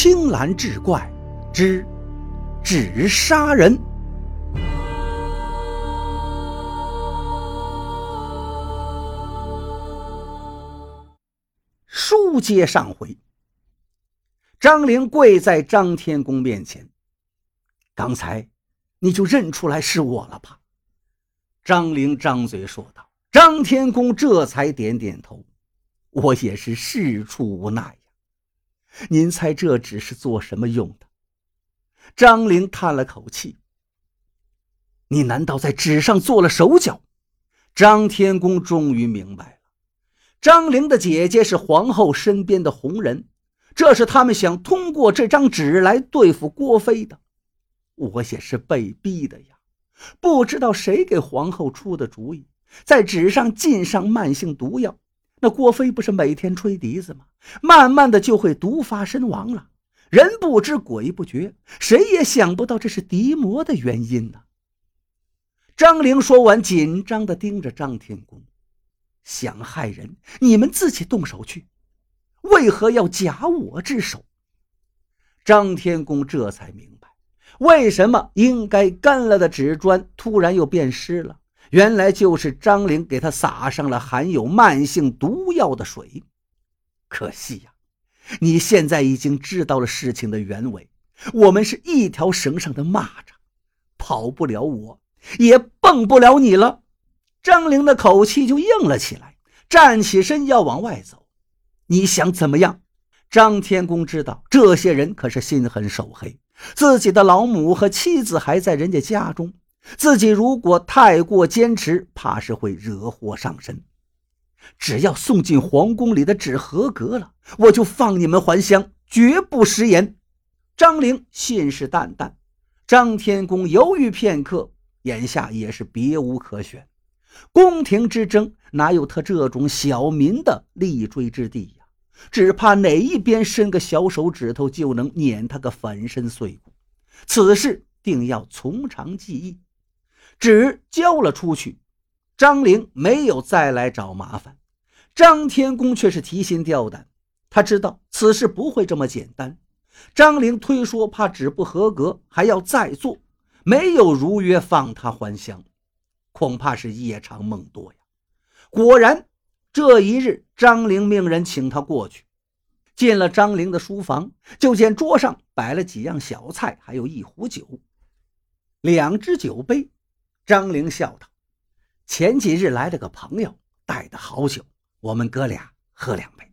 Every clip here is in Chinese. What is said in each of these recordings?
青蓝志怪之纸杀人。书接上回，张灵跪在张天公面前。刚才你就认出来是我了吧？张灵张嘴说道。张天公这才点点头。我也是事出无奈呀。您猜这纸是做什么用的？张灵叹了口气。你难道在纸上做了手脚？张天公终于明白了。张灵的姐姐是皇后身边的红人，这是他们想通过这张纸来对付郭飞的。我也是被逼的呀，不知道谁给皇后出的主意，在纸上浸上慢性毒药。那郭飞不是每天吹笛子吗？慢慢的就会毒发身亡了。人不知鬼不觉，谁也想不到这是敌魔的原因呢。张玲说完，紧张的盯着张天公。想害人，你们自己动手去，为何要假我之手？张天公这才明白，为什么应该干了的纸砖突然又变湿了。原来就是张玲给他撒上了含有慢性毒药的水。可惜呀，你现在已经知道了事情的原委。我们是一条绳上的蚂蚱，跑不了我，也蹦不了你了。张玲的口气就硬了起来，站起身要往外走。你想怎么样？张天公知道这些人可是心狠手黑，自己的老母和妻子还在人家家中，自己如果太过坚持，怕是会惹祸上身。只要送进皇宫里的纸合格了，我就放你们还乡，绝不食言。张玲信誓旦旦。张天公犹豫片刻，眼下也是别无可选。宫廷之争哪有他这种小民的立锥之地呀？只怕哪一边伸个小手指头就能碾他个粉身碎骨。此事定要从长计议。纸交了出去，张玲没有再来找麻烦。张天公却是提心吊胆，他知道此事不会这么简单。张玲推说怕纸不合格，还要再做，没有如约放他还乡。恐怕是夜长梦多呀！果然，这一日，张玲命人请他过去。进了张玲的书房，就见桌上摆了几样小菜，还有一壶酒，两只酒杯。张玲笑道：“前几日来了个朋友，带的好酒，我们哥俩喝两杯。”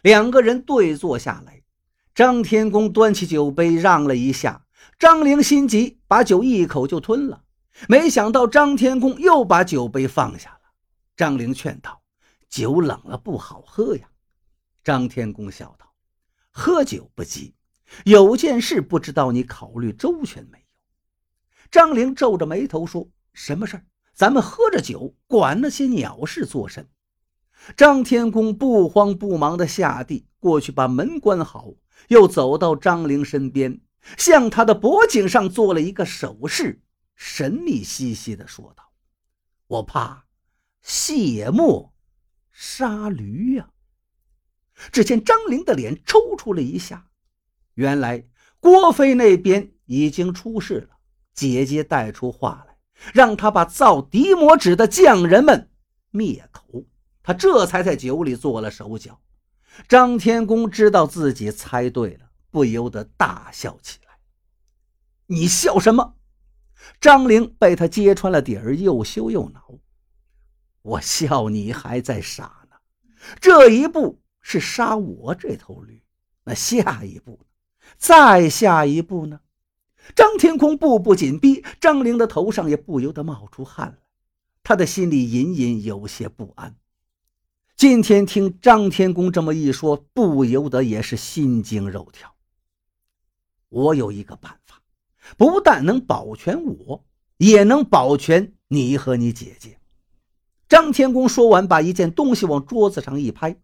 两个人对坐下来，张天公端起酒杯让了一下，张玲心急，把酒一口就吞了。没想到张天公又把酒杯放下了。张玲劝道：“酒冷了不好喝呀。”张天公笑道：“喝酒不急，有件事不知道你考虑周全没？”张玲皱着眉头说：“什么事儿？咱们喝着酒，管那些鸟事做甚？”张天公不慌不忙地下地过去，把门关好，又走到张玲身边，向她的脖颈上做了一个手势。神秘兮兮地说道：“我怕卸磨杀驴呀！”只见张玲的脸抽搐了一下，原来郭飞那边已经出事了。姐姐带出话来，让他把造敌魔纸的匠人们灭口，他这才在酒里做了手脚。张天公知道自己猜对了，不由得大笑起来：“你笑什么？”张玲被他揭穿了底儿，又羞又恼。我笑你还在傻呢。这一步是杀我这头驴，那下一步呢？再下一步呢？张天空步步紧逼，张玲的头上也不由得冒出汗来。他的心里隐隐有些不安。今天听张天公这么一说，不由得也是心惊肉跳。我有一个办法。不但能保全我，也能保全你和你姐姐。张天公说完，把一件东西往桌子上一拍。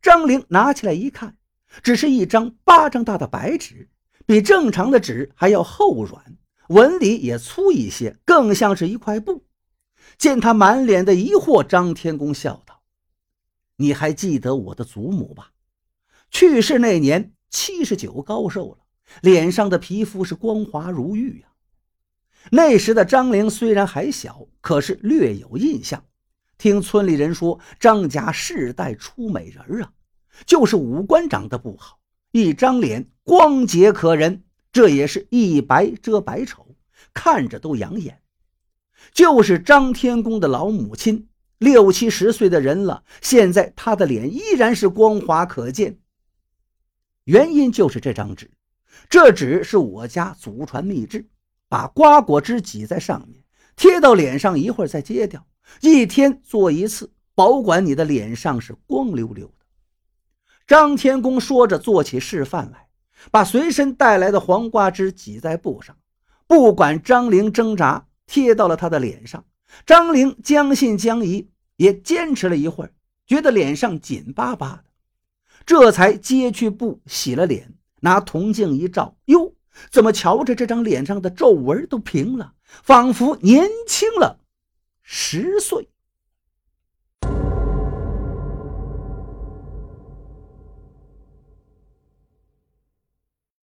张玲拿起来一看，只是一张巴掌大的白纸，比正常的纸还要厚软，纹理也粗一些，更像是一块布。见他满脸的疑惑，张天公笑道：“你还记得我的祖母吧？去世那年。”七十九高寿了，脸上的皮肤是光滑如玉呀。那时的张玲虽然还小，可是略有印象。听村里人说，张家世代出美人啊，就是五官长得不好，一张脸光洁可人，这也是一白遮百丑，看着都养眼。就是张天公的老母亲，六七十岁的人了，现在她的脸依然是光滑可见。原因就是这张纸，这纸是我家祖传秘制。把瓜果汁挤在上面，贴到脸上，一会儿再揭掉。一天做一次，保管你的脸上是光溜溜的。张天公说着，做起示范来，把随身带来的黄瓜汁挤在布上，不管张玲挣扎，贴到了他的脸上。张玲将信将疑，也坚持了一会儿，觉得脸上紧巴巴的，这才揭去布，洗了脸，拿铜镜一照，哟。怎么瞧着这张脸上的皱纹都平了，仿佛年轻了十岁。